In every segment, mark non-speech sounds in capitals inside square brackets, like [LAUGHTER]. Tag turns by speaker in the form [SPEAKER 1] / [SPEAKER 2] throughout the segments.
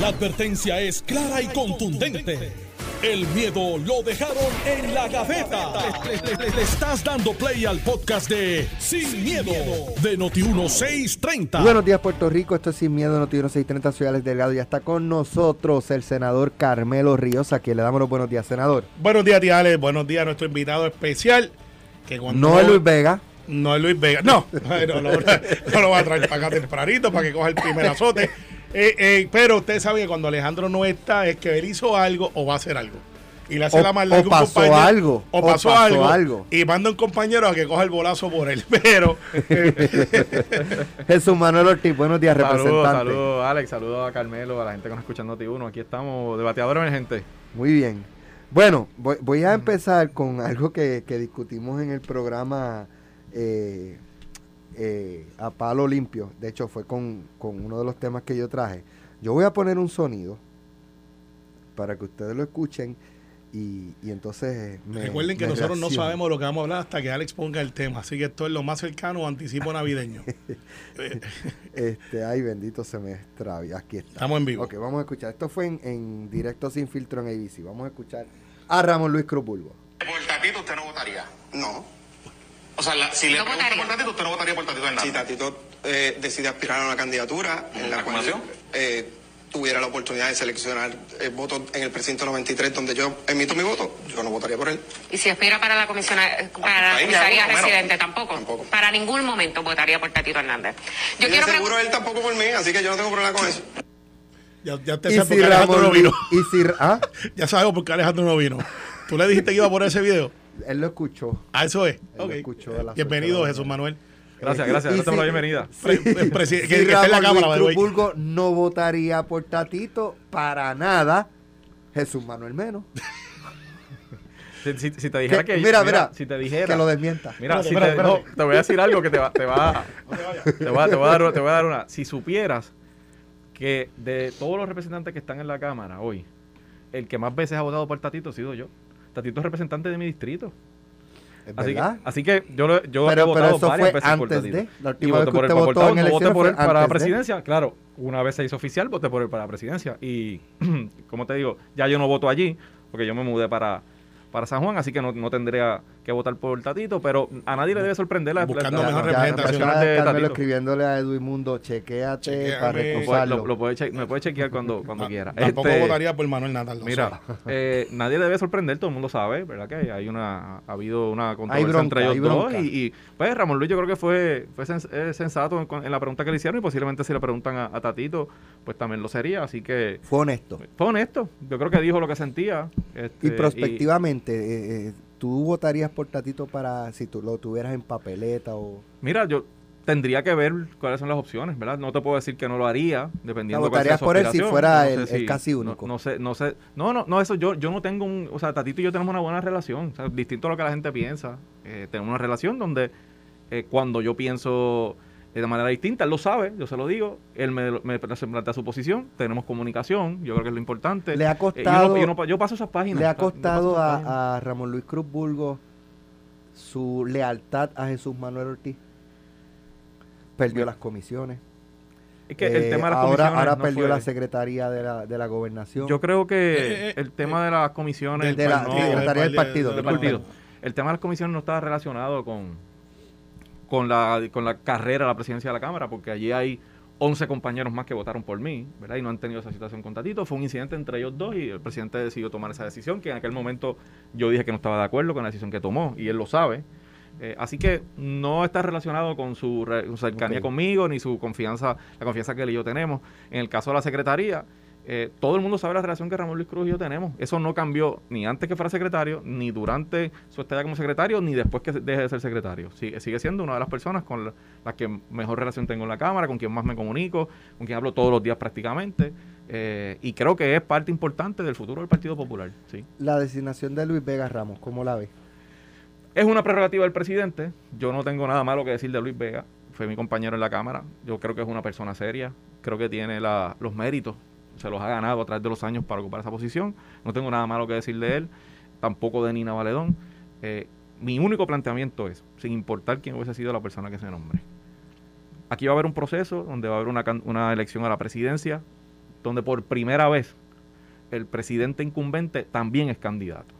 [SPEAKER 1] La advertencia es clara y contundente. El miedo lo dejaron en la gaveta. Le, le- le- le estás dando play al podcast de Sin, miedo, de Noti1630.
[SPEAKER 2] Buenos días, Puerto Rico. Esto es Sin Miedo, Noticiero 630 Soy Alex Delgado. Ya está con nosotros el senador Carmelo Ríos, a quien le damos los buenos días, senador.
[SPEAKER 3] Buenos días, tía. Buenos días a nuestro invitado especial. Que cuando
[SPEAKER 2] No es Luis Vega.
[SPEAKER 3] No es Luis Vega. No, [LAUGHS] no, no, no lo va a traer para acá tempranito para que coja el primer azote. Eh, eh, pero usted sabe que cuando Alejandro no está es que él hizo algo o va a hacer algo. Y le hace
[SPEAKER 2] O-
[SPEAKER 3] la maldad
[SPEAKER 2] o
[SPEAKER 3] a un
[SPEAKER 2] pasó
[SPEAKER 3] compañero,
[SPEAKER 2] algo,
[SPEAKER 3] O
[SPEAKER 2] o
[SPEAKER 3] pasó,
[SPEAKER 2] pasó
[SPEAKER 3] algo,
[SPEAKER 2] algo.
[SPEAKER 3] Y manda un compañero a que coja el bolazo por él. [LAUGHS] Pero [LAUGHS]
[SPEAKER 2] Jesús Manuel Ortiz, buenos días,
[SPEAKER 4] Saludos,
[SPEAKER 2] representante.
[SPEAKER 4] saludos Alex, saludos a Carmelo, a la gente que nos escucha en Noti1. Aquí estamos, debateador emergente.
[SPEAKER 2] Muy bien. Bueno, voy, voy a empezar con algo que, que discutimos en el programa eh, eh, a palo limpio. De hecho, fue con, con uno de los temas que yo traje. Yo voy a poner un sonido para que ustedes lo escuchen y, y entonces me,
[SPEAKER 3] recuerden que
[SPEAKER 2] me
[SPEAKER 3] nosotros no sabemos lo que vamos a hablar hasta que Alex ponga el tema. Así que esto es lo más cercano o anticipo navideño. [LAUGHS]
[SPEAKER 2] Este, ay, bendito se me extravía. Aquí está.
[SPEAKER 3] Estamos en vivo.
[SPEAKER 2] Ok, vamos a escuchar. Esto fue en, en directo sin filtro en ABC. Vamos a escuchar a Ramón Luis Cruz Bulbo.
[SPEAKER 5] Por Tatito usted no votaría.
[SPEAKER 6] No.
[SPEAKER 5] O sea, la- si le
[SPEAKER 6] No
[SPEAKER 5] preguntan por Tatito, usted no votaría por Tatito Hernández.
[SPEAKER 6] Si Tatito eh, decide aspirar a una candidatura en la
[SPEAKER 5] ¿La
[SPEAKER 6] cual eh, tuviera la oportunidad de seleccionar el voto en el precinto 93 donde yo emito mi voto, yo no votaría por él.
[SPEAKER 7] Y si aspira para la comisión para la
[SPEAKER 5] ya,
[SPEAKER 7] comisaría residente, tampoco.
[SPEAKER 6] Tampoco.
[SPEAKER 7] Para ningún momento votaría por Tatito Hernández. Yo
[SPEAKER 6] y
[SPEAKER 7] quiero
[SPEAKER 6] seguro él tampoco por mí, así que yo no tengo problema con eso.
[SPEAKER 3] Ya, ya te sabes por qué Alejandro no vino.
[SPEAKER 2] Y si, ¿ah? [LAUGHS]
[SPEAKER 3] Ya sabemos por qué Alejandro no vino. Tú le dijiste que iba por ese video.
[SPEAKER 2] Él lo escuchó.
[SPEAKER 3] Ah, eso es.
[SPEAKER 2] lo
[SPEAKER 3] Ok.
[SPEAKER 2] escuchó a las
[SPEAKER 3] Bienvenido,
[SPEAKER 2] ocho de la
[SPEAKER 3] Jesús. Manuel.
[SPEAKER 4] Gracias, gracias.
[SPEAKER 2] y
[SPEAKER 4] Gracias por la bienvenida.
[SPEAKER 2] Si
[SPEAKER 3] que, que esté en la
[SPEAKER 2] Ramón
[SPEAKER 3] cámara,
[SPEAKER 2] Luis no votaría por Tatito para nada, Jesús Manuel menos.
[SPEAKER 4] Si, si- si te dijera
[SPEAKER 2] Que-
[SPEAKER 4] que.
[SPEAKER 2] mira, mira,
[SPEAKER 4] si te dijera.
[SPEAKER 2] Que lo desmienta.
[SPEAKER 4] Mira,
[SPEAKER 3] Espérate,
[SPEAKER 4] si
[SPEAKER 3] espérate,
[SPEAKER 4] te, no,
[SPEAKER 3] espérate.
[SPEAKER 4] te voy a decir algo que te va, te va, te va, te voy a dar, te voy a dar una. Si supieras que de todos los representantes que están en la Cámara hoy, el que más veces ha votado por Tatito ha sido yo. Tatito es representante de mi distrito.
[SPEAKER 2] ¿Es
[SPEAKER 4] Así que, así que yo, lo- yo he
[SPEAKER 2] Pero, pero
[SPEAKER 4] votado
[SPEAKER 2] eso
[SPEAKER 4] varias veces por Tatito.
[SPEAKER 2] de. La
[SPEAKER 4] Y
[SPEAKER 2] última vez
[SPEAKER 4] voté
[SPEAKER 2] que
[SPEAKER 4] por él por
[SPEAKER 2] votó
[SPEAKER 4] portavoz,
[SPEAKER 2] en
[SPEAKER 4] voté por él para la
[SPEAKER 2] antes de.
[SPEAKER 4] presidencia, claro. Una vez se hizo oficial, voté por él para la presidencia. Y, [CLEARS THROAT] como te digo, ya yo no voto allí, porque yo me mudé para, para San Juan, así que no, no tendría que votar por Tatito, pero a nadie le debe sorprender la,
[SPEAKER 3] Buscando
[SPEAKER 4] la-
[SPEAKER 3] mejor representación.
[SPEAKER 4] de
[SPEAKER 2] Carmelo
[SPEAKER 4] Tatito.
[SPEAKER 2] escribiéndole a Edwin Mundo, chequéate
[SPEAKER 3] Chequéame.
[SPEAKER 2] para
[SPEAKER 3] Lo puede-
[SPEAKER 4] Lo, puede che- me puede chequear cuando, cuando
[SPEAKER 3] Ah,
[SPEAKER 4] quiera.
[SPEAKER 3] Tampoco
[SPEAKER 4] Este,
[SPEAKER 3] votaría por Manuel Natal.
[SPEAKER 4] Mira,
[SPEAKER 3] sé. [LAUGHS]
[SPEAKER 4] eh, nadie le debe sorprender, todo el mundo sabe, ¿verdad? Que hay una, ha habido una controversia
[SPEAKER 2] bronca,
[SPEAKER 4] entre ellos dos. Y, y, pues Ramón Luis yo creo que fue, fue sens- eh, sensato en, en la pregunta que le hicieron y posiblemente si le preguntan a, a Tatito, pues también lo sería. Así que
[SPEAKER 2] Fue honesto.
[SPEAKER 4] fue honesto. Yo creo que dijo lo que sentía. este,
[SPEAKER 2] Y prospectivamente, eh, eh, ¿tú votarías por Tatito para si tú lo tuvieras en papeleta o...?
[SPEAKER 4] mira, yo tendría que ver cuáles son las opciones, ¿verdad? No te puedo decir que no lo haría, dependiendo de cuál sea
[SPEAKER 2] votarías
[SPEAKER 4] su
[SPEAKER 2] por él si fuera el- el casi único.
[SPEAKER 4] No, no sé, no sé. No, no, no, eso yo, yo no tengo un. O sea, Tatito y yo tenemos una buena relación. O sea, distinto a lo que la gente piensa. Eh, tenemos una relación donde eh, cuando yo pienso de manera distinta, él lo sabe, yo se lo digo. Él me, me plantea su posición, tenemos comunicación, yo creo que es lo importante.
[SPEAKER 2] Le ha
[SPEAKER 4] Eh, yo
[SPEAKER 2] costado-
[SPEAKER 4] no- yo, no pa- yo paso esas páginas.
[SPEAKER 2] ¿Le ha costado a, a Ramón Luis Cruz Bulgo su lealtad a Jesús Manuel Ortiz? Perdió las comisiones.
[SPEAKER 4] Es que el
[SPEAKER 2] Eh,
[SPEAKER 4] tema de las
[SPEAKER 2] ahora,
[SPEAKER 4] comisiones
[SPEAKER 2] ahora
[SPEAKER 4] no
[SPEAKER 2] perdió
[SPEAKER 4] fue-
[SPEAKER 2] la secretaría de la, de la gobernación.
[SPEAKER 4] Yo creo que
[SPEAKER 3] Eh,
[SPEAKER 4] el tema de las comisiones.
[SPEAKER 2] de la
[SPEAKER 4] no-
[SPEAKER 2] secretaría del partido.
[SPEAKER 4] del partido. El tema de las comisiones no está relacionado con, con, la, con la carrera a la presidencia de la Cámara, porque allí hay 11 compañeros más que votaron por mí, ¿verdad? Y no han tenido esa situación con Tatito. Fue un incidente entre ellos dos y el presidente decidió tomar esa decisión, que en aquel momento yo dije que no estaba de acuerdo con la decisión que tomó, y él lo sabe. Eh, así que no está relacionado con su, re- su cercanía conmigo, ni su confianza, la confianza que él y yo tenemos. En el caso de la secretaría, eh, todo el mundo sabe la relación que Ramón Luis Cruz y yo tenemos. Eso no cambió ni antes que fuera secretario, ni durante su estadía como secretario, ni después que deje de ser secretario. Sigue, sigue siendo una de las personas con la- las que mejor relación tengo en la Cámara, con quien más me comunico, con quien hablo todos los días prácticamente. eh, y creo que es parte importante del futuro del Partido Popular. Sí.
[SPEAKER 2] La designación de Luis Vega Ramos, ¿cómo la ves?
[SPEAKER 4] Es una prerrogativa del presidente. Yo no tengo nada malo que decir de Luis Vega. Fue mi compañero en la Cámara. Yo creo que es una persona seria. Creo que tiene la- los méritos. Se los ha ganado a través de los años para ocupar esa posición. No tengo nada malo que decir de él. Tampoco de Nina Valedón. Eh, mi único planteamiento es, sin importar quién hubiese sido la persona que se nombre. Aquí va a haber un proceso donde va a haber una, una elección a la presidencia donde por primera vez el presidente incumbente también es candidato.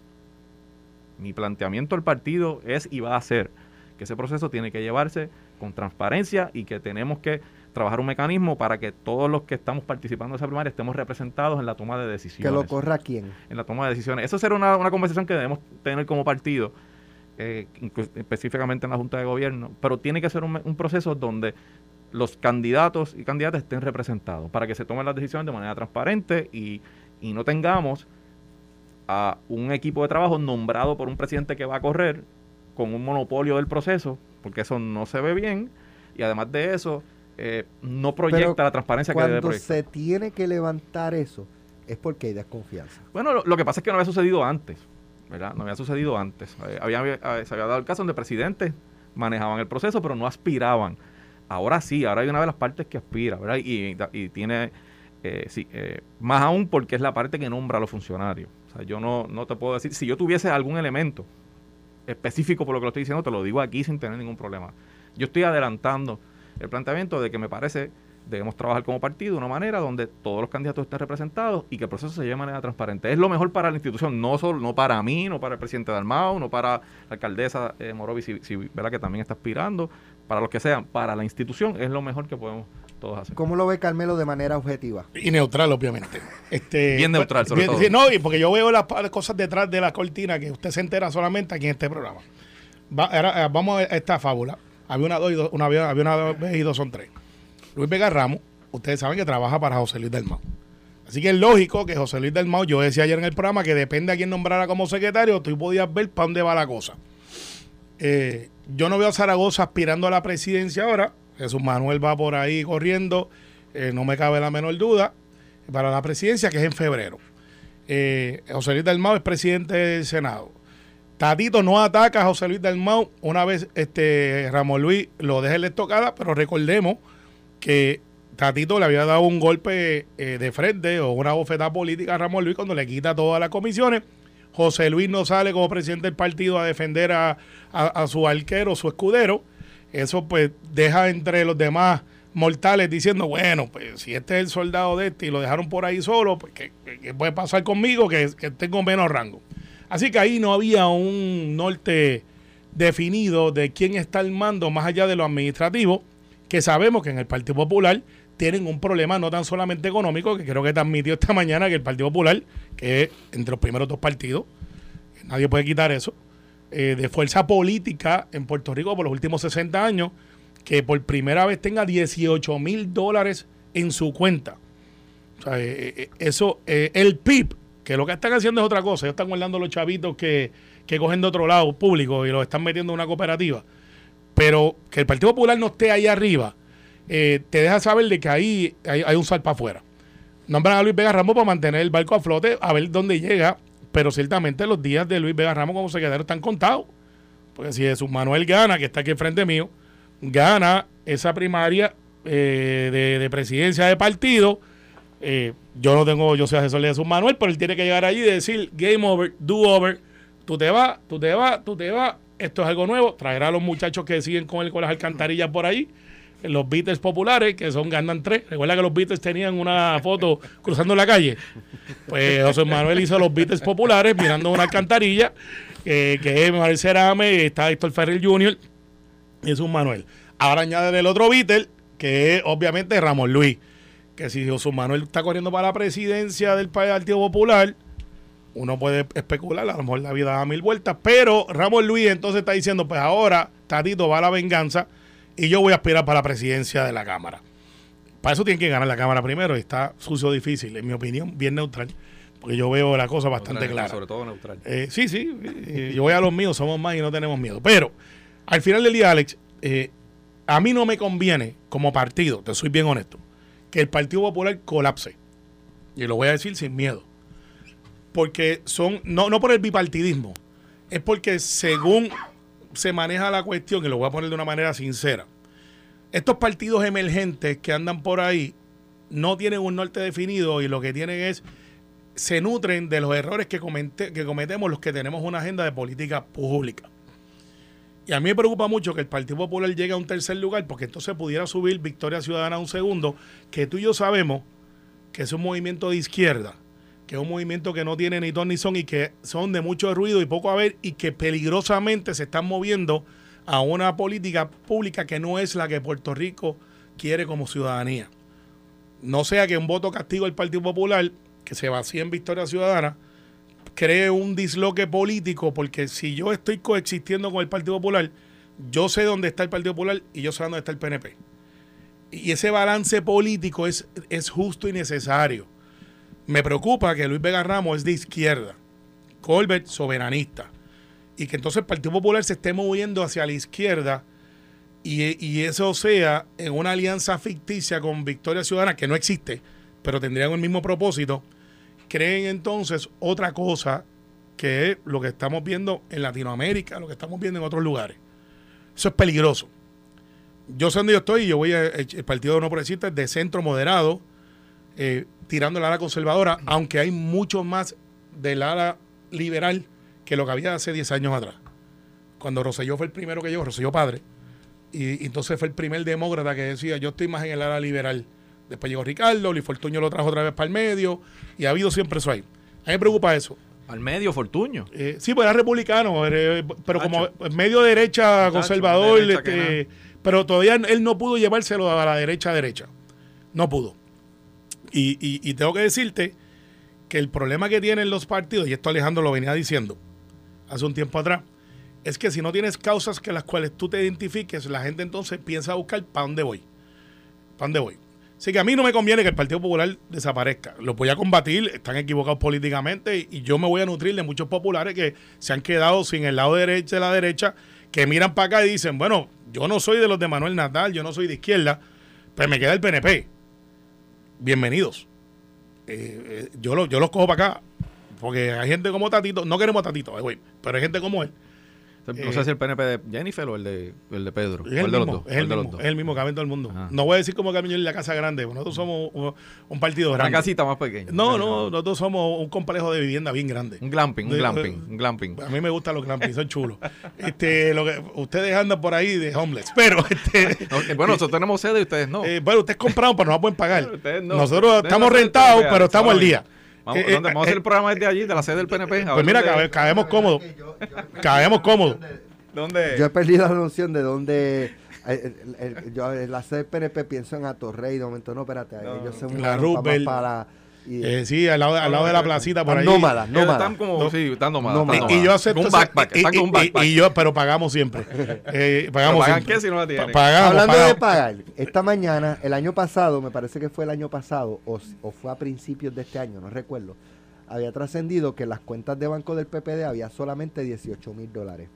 [SPEAKER 4] Mi planteamiento al partido es y va a ser que ese proceso tiene que llevarse con transparencia y que tenemos que trabajar un mecanismo para que todos los que estamos participando en esa primaria estemos representados en la toma de decisiones.
[SPEAKER 2] Que lo corra quién.
[SPEAKER 4] En la toma de decisiones. Eso será una, una conversación que debemos tener como partido, eh, específicamente en la Junta de Gobierno, pero tiene que ser un, un proceso donde los candidatos y candidatas estén representados para que se tomen las decisiones de manera transparente y, y no tengamos a un equipo de trabajo nombrado por un presidente que va a correr con un monopolio del proceso, porque eso no se ve bien y además de eso eh, no proyecta
[SPEAKER 2] Pero
[SPEAKER 4] la transparencia que debe
[SPEAKER 2] Cuando
[SPEAKER 4] proyectar.
[SPEAKER 2] se tiene que levantar eso, es porque hay desconfianza.
[SPEAKER 4] Bueno, lo, lo que pasa es que no había sucedido antes, ¿verdad? No había sucedido antes. Eh, había, había- se había dado el caso donde presidentes manejaban el proceso, pero no aspiraban. Ahora sí, ahora hay una de las partes que aspira, ¿verdad? Y, y tiene, eh, sí, eh, más aún porque es la parte que nombra a los funcionarios. O sea, yo no, no te puedo decir, si yo tuviese algún elemento específico por lo que lo estoy diciendo, te lo digo aquí sin tener ningún problema. Yo estoy adelantando el planteamiento de que me parece debemos trabajar como partido de una manera donde todos los candidatos estén representados y que el proceso se lleve de manera transparente. Es lo mejor para la institución, no solo no para mí, no para el presidente Dalmau, no para la alcaldesa eh, Morovi, si, si, ¿verdad? que también está aspirando, para los que sean, para la institución es lo mejor que podemos todos hacer.
[SPEAKER 2] ¿Cómo lo ve Carmelo de manera objetiva?
[SPEAKER 3] Y neutral, obviamente. Este,
[SPEAKER 4] Bien neutral, sobre
[SPEAKER 3] bien-
[SPEAKER 4] todo.
[SPEAKER 3] sí, no, y porque yo veo las cosas detrás de la cortina que usted se entera solamente aquí en este programa. Va- ahora, eh, vamos a esta fábula. Había una, dos y dos, una, había había una vez y dos son tres. Luis Vega Ramos, ustedes saben que trabaja para José Luis Dalmau. Así que es lógico que José Luis Dalmau, yo decía ayer en el programa que depende a quién nombrara como secretario, tú podías ver para dónde va la cosa. Eh, yo no veo a Zaragoza aspirando a la presidencia ahora. Jesús Manuel va por ahí corriendo, eh, no me cabe la menor duda, para la presidencia, que es en febrero. Eh, José Luis Dalmau es presidente del Senado. Tatito no ataca a José Luis Dalmau una vez este Ramón Luis lo deja en la estocada, pero recordemos que Tatito le había dado un golpe eh, de frente o una bofetada política a Ramón Luis cuando le quita todas las comisiones. José Luis no sale como presidente del partido a defender a, a- a su arquero, su escudero. Eso pues deja entre los demás mortales diciendo, bueno, pues si este es el soldado de este y lo dejaron por ahí solo, pues ¿qué, qué- qué puede pasar conmigo que, que tengo menos rango? Así que ahí no había un norte definido de quién está al mando más allá de lo administrativo, que sabemos que en el Partido Popular tienen un problema no tan solamente económico, que creo que te admitió esta mañana que el Partido Popular, que es entre los primeros dos partidos, nadie puede quitar eso, eh, de fuerza política en Puerto Rico por los últimos 60 años, que por primera vez tenga 18 mil dólares en su cuenta. O sea, eh, eh, eso, el PIB, que lo que están haciendo es otra cosa, ellos están guardando los chavitos que, que cogen de otro lado público y los están metiendo en una cooperativa. Pero que el Partido Popular no esté ahí arriba, eh, te deja saber de que ahí hay, hay un salpa afuera. Nombran a Luis Vega Ramos para mantener el barco a flote, a ver dónde llega, pero ciertamente los días de Luis Vega Ramos como secretario están contados. Porque si Jesús Manuel gana, que está aquí enfrente mío, gana esa primaria eh, de, de presidencia de partido, eh, yo no tengo, yo soy asesor de Jesús Manuel, pero él tiene que llegar allí y decir, game over, do over, tú te vas, tú te vas, tú te vas, esto es algo nuevo, traerá a los muchachos que siguen con él con las alcantarillas por ahí, los Beatles populares, que son ganan tres. Recuerda que los Beatles tenían una foto cruzando la calle. Pues José Manuel hizo los Beatles populares mirando una alcantarilla, que es Manuel Cerame, está Héctor Ferrer Jr. y es un Manuel. Ahora añade el otro Beatle, que es obviamente Ramón Luis. Que si José Manuel está corriendo para la presidencia del Partido Popular, uno puede especular, a lo mejor la vida da mil vueltas, pero Ramón Luis entonces está diciendo, pues ahora Tatito va a la venganza y yo voy a aspirar para la presidencia de la Cámara. Para eso tiene que ganar la Cámara primero y está sucio difícil, en mi opinión, bien neutral, porque yo veo la cosa bastante
[SPEAKER 4] Neutral,
[SPEAKER 3] clara.
[SPEAKER 4] Sobre todo neutral.
[SPEAKER 3] Eh, sí, sí, eh, yo voy a los míos, somos más y no tenemos miedo. Pero al final del día, Alex, eh, a mí no me conviene como partido, te soy bien honesto, que el Partido Popular colapse. Y lo voy a decir sin miedo. Porque son, no, no por el bipartidismo, es porque según se maneja la cuestión, y lo voy a poner de una manera sincera, estos partidos emergentes que andan por ahí no tienen un norte definido y lo que tienen es se nutren de los errores que, comete- que cometemos los que tenemos una agenda de política pública. Y a mí me preocupa mucho que el Partido Popular llegue a un tercer lugar, porque entonces pudiera subir Victoria Ciudadana a un segundo, que tú y yo sabemos que es un movimiento de izquierda, que es un movimiento que no tiene ni ton ni son y que son de mucho ruido y poco a ver y que peligrosamente se están moviendo a una política pública que no es la que Puerto Rico quiere como ciudadanía. No sea que un voto castigo del Partido Popular, que se vacía en Victoria Ciudadana, cree un disloque político, porque si yo estoy coexistiendo con el Partido Popular, yo sé dónde está el Partido Popular y yo sé dónde está el PNP. Y ese balance político es, es justo y necesario. Me preocupa que Luis Vega Ramos es de izquierda, Colbert soberanista, y que entonces el Partido Popular se esté moviendo hacia la izquierda y, y eso sea en una alianza ficticia con Victoria Ciudadana, que no existe, pero tendrían el mismo propósito, creen entonces otra cosa que es lo que estamos viendo en Latinoamérica, lo que estamos viendo en otros lugares. Eso es peligroso. Yo sé dónde yo estoy, yo voy a, el Partido No Progresista es de centro moderado, eh, tirando la ala conservadora, aunque hay mucho más del ala liberal que lo que había hace 10 años atrás. Cuando Rosselló fue el primero que llegó, Rosselló padre, y, y entonces fue el primer demócrata que decía, yo estoy más en el ala liberal. Después llegó Ricardo, Luis Fortuño lo trajo otra vez para el medio, y ha habido siempre eso ahí. A mí me preocupa eso.
[SPEAKER 4] Al medio, Fortuño.
[SPEAKER 3] Eh, sí, pues era republicano, era- pero como
[SPEAKER 4] Tacho.
[SPEAKER 3] medio derecha,
[SPEAKER 4] Tacho,
[SPEAKER 3] conservador,
[SPEAKER 4] derecha
[SPEAKER 3] este, pero todavía él no pudo llevárselo a la derecha derecha. No pudo. Y, y- y tengo que decirte que el problema que tienen los partidos, y esto Alejandro lo venía diciendo hace un tiempo atrás, es que si no tienes causas que las cuales tú te identifiques, la gente entonces piensa a buscar para dónde voy. ¿Para dónde voy? Así que a mí no me conviene que el Partido Popular desaparezca. Lo voy a combatir, están equivocados políticamente y yo me voy a nutrir de muchos populares que se han quedado sin el lado derecho de la derecha, que miran para acá y dicen, bueno, yo no soy de los de Manuel Natal, yo no soy de izquierda, pues me queda el PNP. Bienvenidos. Eh, eh, yo, lo- yo los cojo para acá, porque hay gente como Tatito, no queremos a Tatito, pero hay gente como él.
[SPEAKER 4] No
[SPEAKER 3] Eh,
[SPEAKER 4] sé si el PNP de Jennifer o el de, el de Pedro.
[SPEAKER 3] Es
[SPEAKER 4] ¿Cuál
[SPEAKER 3] el
[SPEAKER 4] de los
[SPEAKER 3] mismo,
[SPEAKER 4] dos?
[SPEAKER 3] es el
[SPEAKER 4] ¿Cuál de los
[SPEAKER 3] mismo,
[SPEAKER 4] dos?
[SPEAKER 3] es el mismo que en todo el mundo.
[SPEAKER 4] Ajá.
[SPEAKER 3] No voy a decir como Carmen en la casa grande, nosotros somos un, un partido
[SPEAKER 4] Una
[SPEAKER 3] grande.
[SPEAKER 4] casita más pequeña.
[SPEAKER 3] No, no, nosotros somos un complejo de vivienda bien grande.
[SPEAKER 4] Un glamping, un glamping, un glamping.
[SPEAKER 3] A mí me gustan los glamping, son chulos. [LAUGHS] Este, lo que, ustedes andan por ahí de homeless, pero este, [LAUGHS]
[SPEAKER 4] No, eh, bueno, nosotros tenemos sede y ustedes no.
[SPEAKER 3] eh, bueno, ustedes compraron, pero no pueden pagar.
[SPEAKER 4] Ustedes no.
[SPEAKER 3] Nosotros estamos
[SPEAKER 4] no
[SPEAKER 3] rentados, pero estamos al día.
[SPEAKER 4] Vamos,
[SPEAKER 3] Eh,
[SPEAKER 4] ¿dónde?
[SPEAKER 3] eh,
[SPEAKER 4] vamos a hacer
[SPEAKER 3] eh,
[SPEAKER 4] el programa desde allí, de la sede del PNP.
[SPEAKER 3] Pues
[SPEAKER 4] ver
[SPEAKER 3] mira, cabe- caemos cómodos. Caemos cómodos.
[SPEAKER 4] ¿Dónde?
[SPEAKER 2] Yo he perdido la noción de dónde. el- el- yo en la sede del PNP pienso en Atorrey, de momento no, espérate, ellos se
[SPEAKER 3] La
[SPEAKER 2] mudaron
[SPEAKER 3] Roosevelt.
[SPEAKER 2] para, para
[SPEAKER 3] Eh, sí, al lado, al lado de la placita por ahí.
[SPEAKER 2] nómadas, nómadas.
[SPEAKER 4] Están como,
[SPEAKER 3] No.
[SPEAKER 4] sí, están nómadas.
[SPEAKER 3] Y, y yo acepto
[SPEAKER 4] Un backpack,
[SPEAKER 3] y-
[SPEAKER 4] están
[SPEAKER 3] y-
[SPEAKER 4] con un
[SPEAKER 3] y-
[SPEAKER 4] backpack.
[SPEAKER 3] y yo, pero pagamos siempre. [LAUGHS] Eh, pagamos
[SPEAKER 4] ¿Pero pagan
[SPEAKER 3] siempre.
[SPEAKER 4] qué si no la tienen?
[SPEAKER 3] Pa- pagamos,
[SPEAKER 2] Hablando
[SPEAKER 3] pagamos.
[SPEAKER 2] de pagar, esta mañana, el año pasado, me parece que fue el año pasado, o, o fue a principios de este año, no recuerdo, había trascendido que en las cuentas de banco del PPD había solamente 18 mil dólares.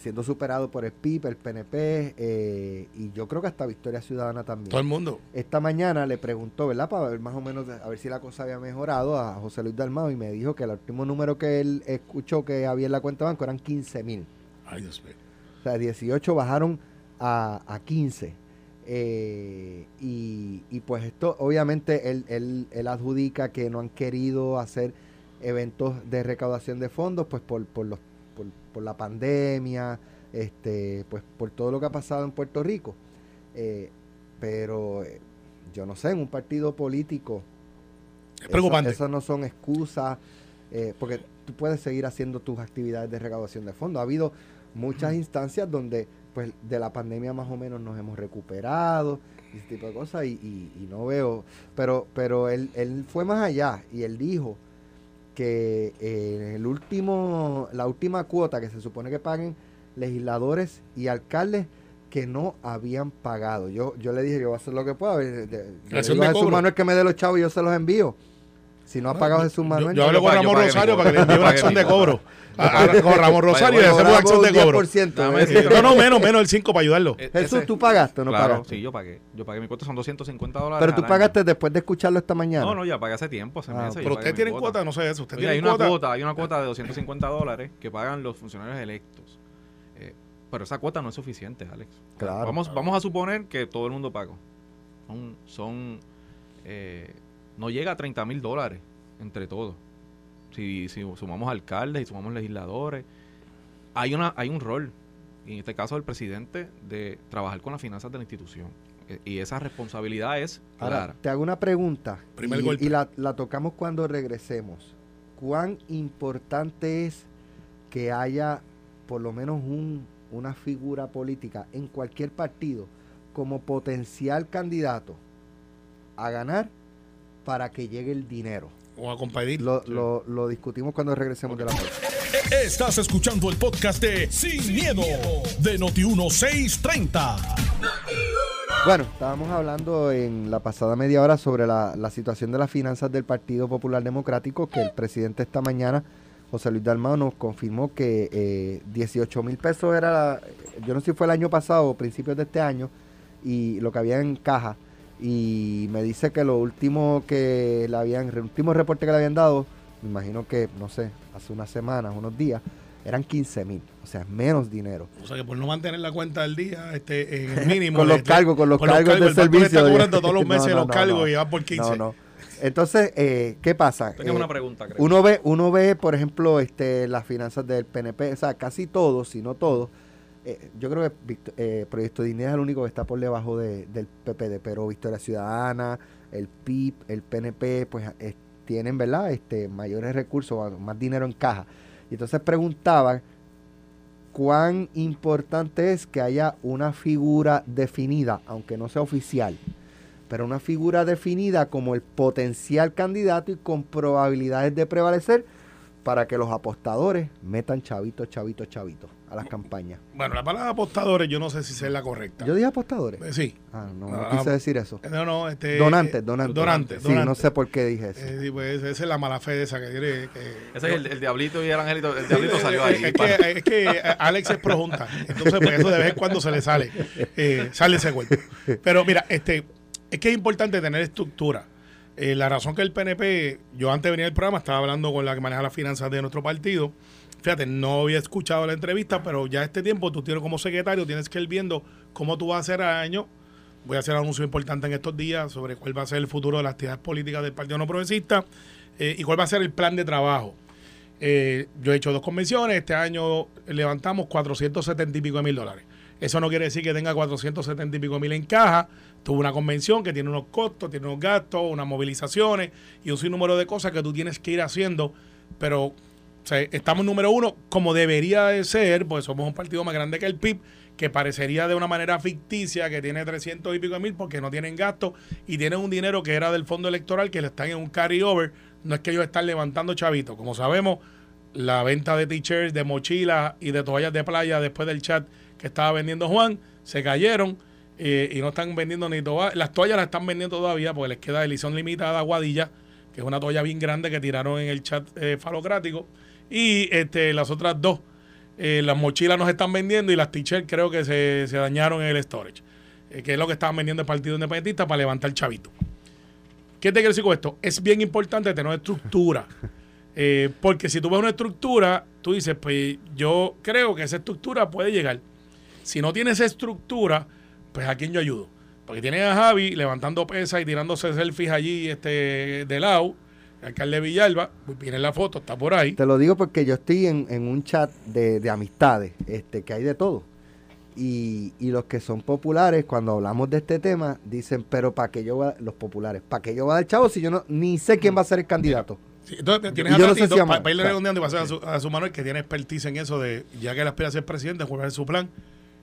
[SPEAKER 2] Siendo superado por el PIB, el PNP, eh, y yo creo que hasta Victoria Ciudadana también.
[SPEAKER 3] Todo el mundo.
[SPEAKER 2] Esta mañana le preguntó, ¿verdad? Para ver más o menos, a ver si la cosa había mejorado a José Luis Dalmado y me dijo que el último número que él escuchó que había en la cuenta de banco eran 15 mil.
[SPEAKER 3] Ay, Dios mío.
[SPEAKER 2] O sea, 18 bajaron a, a 15. Eh, y, y pues esto, obviamente, él, él, él adjudica que no han querido hacer eventos de recaudación de fondos, pues por, por, los, por, la pandemia, este, pues por todo lo que ha pasado en Puerto Rico. Eh, pero eh, yo no sé, en un partido político,
[SPEAKER 3] Es preocupante.
[SPEAKER 2] eso no son excusas, eh, porque tú puedes seguir haciendo tus actividades de recaudación de fondos. Ha habido muchas instancias donde pues de la pandemia más o menos nos hemos recuperado y ese tipo de cosas y, y- y no veo pero pero él, él fue más allá y él dijo que eh, el último la última cuota que se supone que paguen legisladores y alcaldes que no habían pagado yo yo le dije yo voy a hacer lo que pueda yo le
[SPEAKER 3] Acción
[SPEAKER 2] digo a Jesús. Manuel que me dé los chavos y yo se los envío si no ha pagado Jesús Manuel
[SPEAKER 3] Yo, yo hablo con Ramón Rosario para que le envíe una
[SPEAKER 4] Pagué
[SPEAKER 3] acción
[SPEAKER 4] mi
[SPEAKER 3] de cobro. [LAUGHS] Con Ramón Rosario y
[SPEAKER 4] Vaya,
[SPEAKER 3] hacemos acción de cobro.
[SPEAKER 2] 10%,
[SPEAKER 4] Dame ese-
[SPEAKER 3] No, no, menos, menos el 5 para ayudarlo. [LAUGHS]
[SPEAKER 2] Jesús, ¿tú pagaste o no
[SPEAKER 4] claro,
[SPEAKER 2] pagaste?
[SPEAKER 4] sí, yo pagué. Yo pagué mi cuota, son 250 dólares.
[SPEAKER 2] Pero tú pagaste después de escucharlo esta mañana.
[SPEAKER 4] No, no, ya pagué hace tiempo, hace
[SPEAKER 2] Ah,
[SPEAKER 4] meses. yo
[SPEAKER 3] Pero ustedes tienen cuota, no sé eso. Usted
[SPEAKER 4] Oye, hay
[SPEAKER 3] tiene
[SPEAKER 4] una
[SPEAKER 3] cuota.
[SPEAKER 4] cuota, hay una cuota de 250 dólares que pagan los funcionarios electos. Eh, pero esa cuota no es suficiente, Alex.
[SPEAKER 2] Claro.
[SPEAKER 4] Vamos, vamos a suponer que todo el mundo pagó. Son, son eh, no llega a 30 mil dólares entre todos. Si, si sumamos alcaldes y sumamos legisladores, hay una hay un rol, y en este caso del presidente, de trabajar con las finanzas de la institución. Eh, Y esa responsabilidad es
[SPEAKER 2] Ahora,
[SPEAKER 4] clara.
[SPEAKER 2] te hago una pregunta.
[SPEAKER 3] Primer
[SPEAKER 2] y,
[SPEAKER 3] golpe.
[SPEAKER 2] y la, la tocamos cuando regresemos. ¿Cuán importante es que haya por lo menos un, una figura política en cualquier partido como potencial candidato a ganar para que llegue el dinero?
[SPEAKER 3] O a competir.
[SPEAKER 2] Lo, lo- lo discutimos cuando regresemos de la pausa.
[SPEAKER 1] Estás escuchando el podcast de Sin, miedo, de Noti1630.
[SPEAKER 2] Bueno, estábamos hablando en la pasada media hora sobre la, la situación de las finanzas del Partido Popular Democrático, que el presidente esta mañana, José Luis Dalmao, nos confirmó que eh, 18 mil pesos era, la- yo no sé si fue el año pasado o principios de este año, y lo que había en caja. Y me dice que lo último que le habían, el último reporte que le habían dado, me imagino que, no sé, hace unas semanas, unos días, eran 15 mil, o sea, menos dinero.
[SPEAKER 3] O sea que por no mantener la cuenta del día este, en el [LAUGHS] mínimo.
[SPEAKER 2] Con los cargos, con los cargos de
[SPEAKER 3] el banco le
[SPEAKER 2] servicio.
[SPEAKER 3] está cobrando todos los [LAUGHS]
[SPEAKER 2] No,
[SPEAKER 3] meses
[SPEAKER 2] no,
[SPEAKER 3] los
[SPEAKER 2] no,
[SPEAKER 3] cargos
[SPEAKER 2] no.
[SPEAKER 3] y va por 15.
[SPEAKER 2] No, no. Entonces, eh, ¿qué pasa?
[SPEAKER 4] Tengo
[SPEAKER 2] Eh,
[SPEAKER 4] una pregunta, creo.
[SPEAKER 2] uno ve, uno ve, por ejemplo, este, las finanzas del PNP, o sea, casi todos, si no todos. Eh, yo creo que Vict- eh, Proyecto Dignidad es el único que está por debajo de- del PPD, pero Victoria Ciudadana, el PIB, el PNP, pues tienen, ¿verdad? Este, mayores recursos, más dinero en caja. Y entonces preguntaban cuán importante es que haya una figura definida, aunque no sea oficial, pero una figura definida como el potencial candidato y con probabilidades de prevalecer para que los apostadores metan chavitos, chavitos, chavitos a las campañas.
[SPEAKER 3] Bueno, la palabra apostadores yo no sé si es la correcta.
[SPEAKER 2] Yo dije apostadores.
[SPEAKER 3] Eh, sí.
[SPEAKER 2] Ah, no, no
[SPEAKER 3] Ah,
[SPEAKER 2] quise decir eso.
[SPEAKER 3] No, no, este.
[SPEAKER 2] Donantes,
[SPEAKER 3] eh,
[SPEAKER 2] donantes.
[SPEAKER 3] Donantes,
[SPEAKER 2] Sí, no sé por qué dije eso.
[SPEAKER 3] Eh, pues, esa es la mala fe de esa que tiene. que-
[SPEAKER 4] Ese es el, el diablito y el angelito. El diablito salió ahí.
[SPEAKER 3] Es que, es que Alex es projunta. Entonces, pues eso de vez en cuando se le sale. eh, sale ese cuerpo. Pero mira, este, es que es importante tener estructura. Eh, la razón que el PNP, yo antes de venir al programa, estaba hablando con la que maneja las finanzas de nuestro partido. Fíjate, no había escuchado la entrevista, pero ya este tiempo tú tienes como secretario, tienes que ir viendo cómo tú vas a hacer año. Voy a hacer un anuncio importante en estos días sobre cuál va a ser el futuro de las actividades políticas del Partido No Progresista eh, y cuál va a ser el plan de trabajo. Eh, yo he hecho dos convenciones, este año levantamos 470 y pico de mil dólares. Eso no quiere decir que tenga 470 y pico mil en caja. Tuvo una convención que tiene unos costos, tiene unos gastos, unas movilizaciones y un sinnúmero de cosas que tú tienes que ir haciendo. Pero o sea, estamos número uno como debería de ser, porque somos un partido más grande que el PIB, que parecería de una manera ficticia que tiene 300 y pico mil porque no tienen gastos y tienen un dinero que era del fondo electoral que le están en un carry-over. No es que ellos están levantando chavitos. Como sabemos, la venta de t-shirts, de mochilas y de toallas de playa después del chat que estaba vendiendo Juan, se cayeron eh, y no están vendiendo ni toallas. Las toallas las están vendiendo todavía porque les queda edición limitada Aguadilla, que es una toalla bien grande que tiraron en el chat eh, falocrático. Y este, las otras dos, eh, las mochilas nos están vendiendo y las t-shirts creo que se, se dañaron en el storage, eh, que es lo que estaban vendiendo el Partido Independentista para levantar chavito. ¿Qué te quiero decir con esto? Es bien importante tener estructura. [LAUGHS] Eh, porque si tú ves una estructura, tú dices, pues yo creo que esa estructura puede llegar. Si no tienes estructura, pues a quién yo ayudo. Porque tienes a Javi levantando pesas y tirándose selfies allí este, de lado, el alcalde de Villalba, pues viene la foto, está por ahí.
[SPEAKER 2] Te lo digo porque yo estoy en, en un chat de, de amistades, este, que hay de todo. Y, y los que son populares, cuando hablamos de este tema, dicen, pero ¿para qué yo voy a, los populares, ¿para qué yo voy a dar chavo si yo no ni sé quién va a ser el candidato?
[SPEAKER 3] Sí, entonces tienes
[SPEAKER 2] Y
[SPEAKER 3] a
[SPEAKER 2] yo no sé
[SPEAKER 3] Tatito,
[SPEAKER 2] si
[SPEAKER 3] pa-
[SPEAKER 2] ama-
[SPEAKER 3] para irle redondeando y pasar a su, a su Manuel, que tiene expertise en eso de, ya que él aspira a ser presidente, cuál es su plan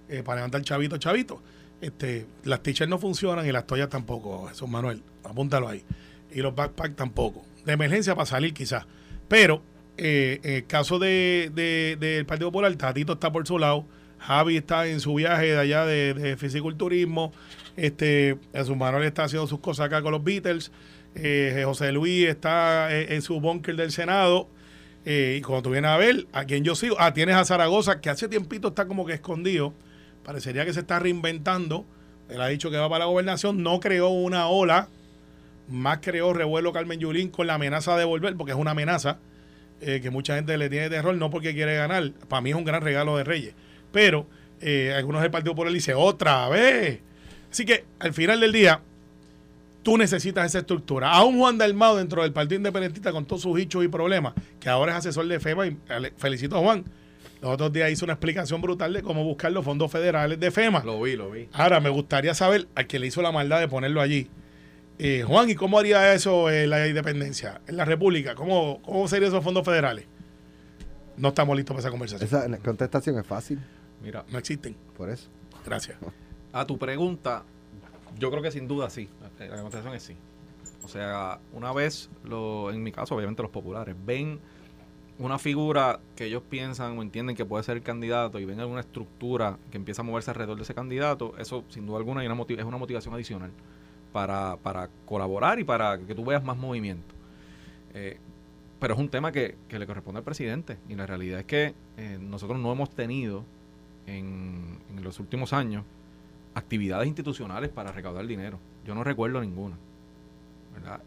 [SPEAKER 3] eh, para levantar chavito, chavito. Este, las t-shirts no funcionan y las toallas tampoco, Jesús Manuel, apúntalo ahí. Y los backpacks tampoco. De emergencia para salir quizás. Pero eh, en el caso de, de- del Partido Popular, Tatito está por su lado, Javi está en su viaje de allá de, de fisiculturismo, este, Jesús Manuel está haciendo sus cosas acá con los Beatles, eh, José Luis está en, su búnker del Senado, y cuando tú vienes a ver a quien yo sigo, ah, tienes a Zaragoza, que hace tiempito está como que escondido, parecería que se está reinventando, él ha dicho que va para la gobernación, no creó una ola, más creó revuelo Carmen Yulín con la amenaza de volver, porque es una amenaza eh, que mucha gente le tiene terror, no porque quiere ganar, para mí es un gran regalo de Reyes, pero eh, algunos del Partido Popular dicen, otra vez. Así que al final del día, tú necesitas esa estructura. A un Juan Dalmao dentro del Partido Independentista con todos sus hichos y problemas, que ahora es asesor de FEMA, y felicito a Juan, Los otros días hizo una explicación brutal de cómo buscar los fondos federales de FEMA.
[SPEAKER 4] Lo vi, lo vi.
[SPEAKER 3] Ahora, me gustaría saber al que le hizo la maldad de ponerlo allí. Eh, Juan, ¿y cómo haría eso eh, la independencia? En la República, ¿cómo, ¿cómo serían esos fondos federales? No estamos listos para esa conversación.
[SPEAKER 2] Esa contestación es fácil,
[SPEAKER 4] Mira,
[SPEAKER 3] No existen.
[SPEAKER 2] por eso.
[SPEAKER 3] Gracias.
[SPEAKER 4] a tu pregunta, yo creo que sin duda sí. La la contestación es sí. O sea, una vez, lo, en mi caso, obviamente los populares, ven una figura que ellos piensan o entienden que puede ser el candidato y ven alguna estructura que empieza a moverse alrededor de ese candidato, eso sin duda alguna una es una motivación adicional para, para colaborar y para que tú veas más movimiento. Eh, pero es un tema que, que le corresponde al presidente y la realidad es que eh, nosotros no hemos tenido en, en los últimos años actividades institucionales para recaudar dinero. Yo no recuerdo ninguna.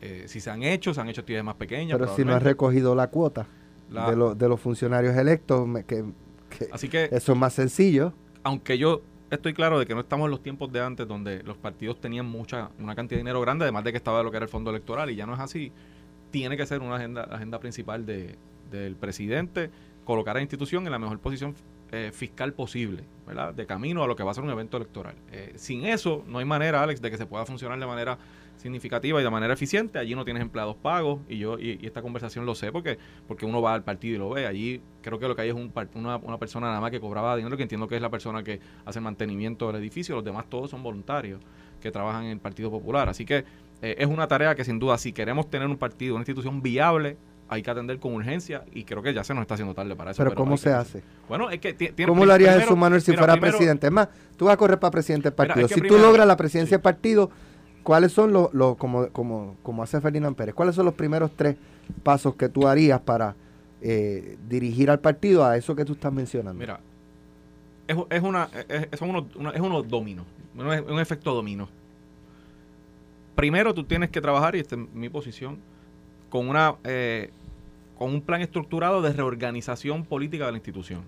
[SPEAKER 4] Eh, si se han hecho, se han hecho actividades más pequeñas.
[SPEAKER 2] Pero si no has recogido la cuota
[SPEAKER 4] La-
[SPEAKER 2] de, los de los funcionarios electos, que, que
[SPEAKER 4] Así que,
[SPEAKER 2] eso es más sencillo.
[SPEAKER 4] aunque yo estoy claro de que no estamos en los tiempos de antes donde los partidos tenían mucha una cantidad de dinero grande, además de que estaba lo que era el fondo electoral y ya no es así, tiene que ser una agenda, agenda principal de, del presidente colocar a la institución en la mejor posición eh, fiscal posible, ¿verdad? De camino a lo que va a ser un evento electoral. Eh, sin eso, no hay manera, Alex, de que se pueda funcionar de manera significativa y de manera eficiente. Allí no tienes empleados pagos y yo y, y esta conversación lo sé porque porque uno va al partido y lo ve. Allí creo que lo que hay es un, una, una persona nada más que cobraba dinero, que entiendo que es la persona que hace el mantenimiento del edificio. Los demás todos son voluntarios que trabajan en el Partido Popular. Así que eh, es una tarea que sin duda, si queremos tener un partido, una institución viable, hay que atender con urgencia y creo que ya se nos está haciendo tarde para eso.
[SPEAKER 2] Pero ¿cómo
[SPEAKER 4] hay que
[SPEAKER 2] se hace?
[SPEAKER 4] Bueno, es que ti- tiene-
[SPEAKER 2] ¿Cómo lo haría
[SPEAKER 4] primero-
[SPEAKER 2] Jesús Manuel si
[SPEAKER 4] mira,
[SPEAKER 2] fuera
[SPEAKER 4] primero-
[SPEAKER 2] presidente? Es más, tú vas a correr para presidente del
[SPEAKER 4] Mira,
[SPEAKER 2] partido.
[SPEAKER 4] es que
[SPEAKER 2] si tú
[SPEAKER 4] primero-
[SPEAKER 2] logras la presidencia
[SPEAKER 4] sí.
[SPEAKER 2] del partido, ¿cuáles son los, los como, como, como hace Ferdinand Pérez, cuáles son los primeros tres pasos que tú harías para eh, dirigir al partido a eso que tú estás mencionando?
[SPEAKER 4] Mira, es, es una, es, son una- es unos dominos, un, efecto dominó. Primero tú tienes que trabajar, y esta es mi posición, con una eh, con un plan estructurado de reorganización política de la institución.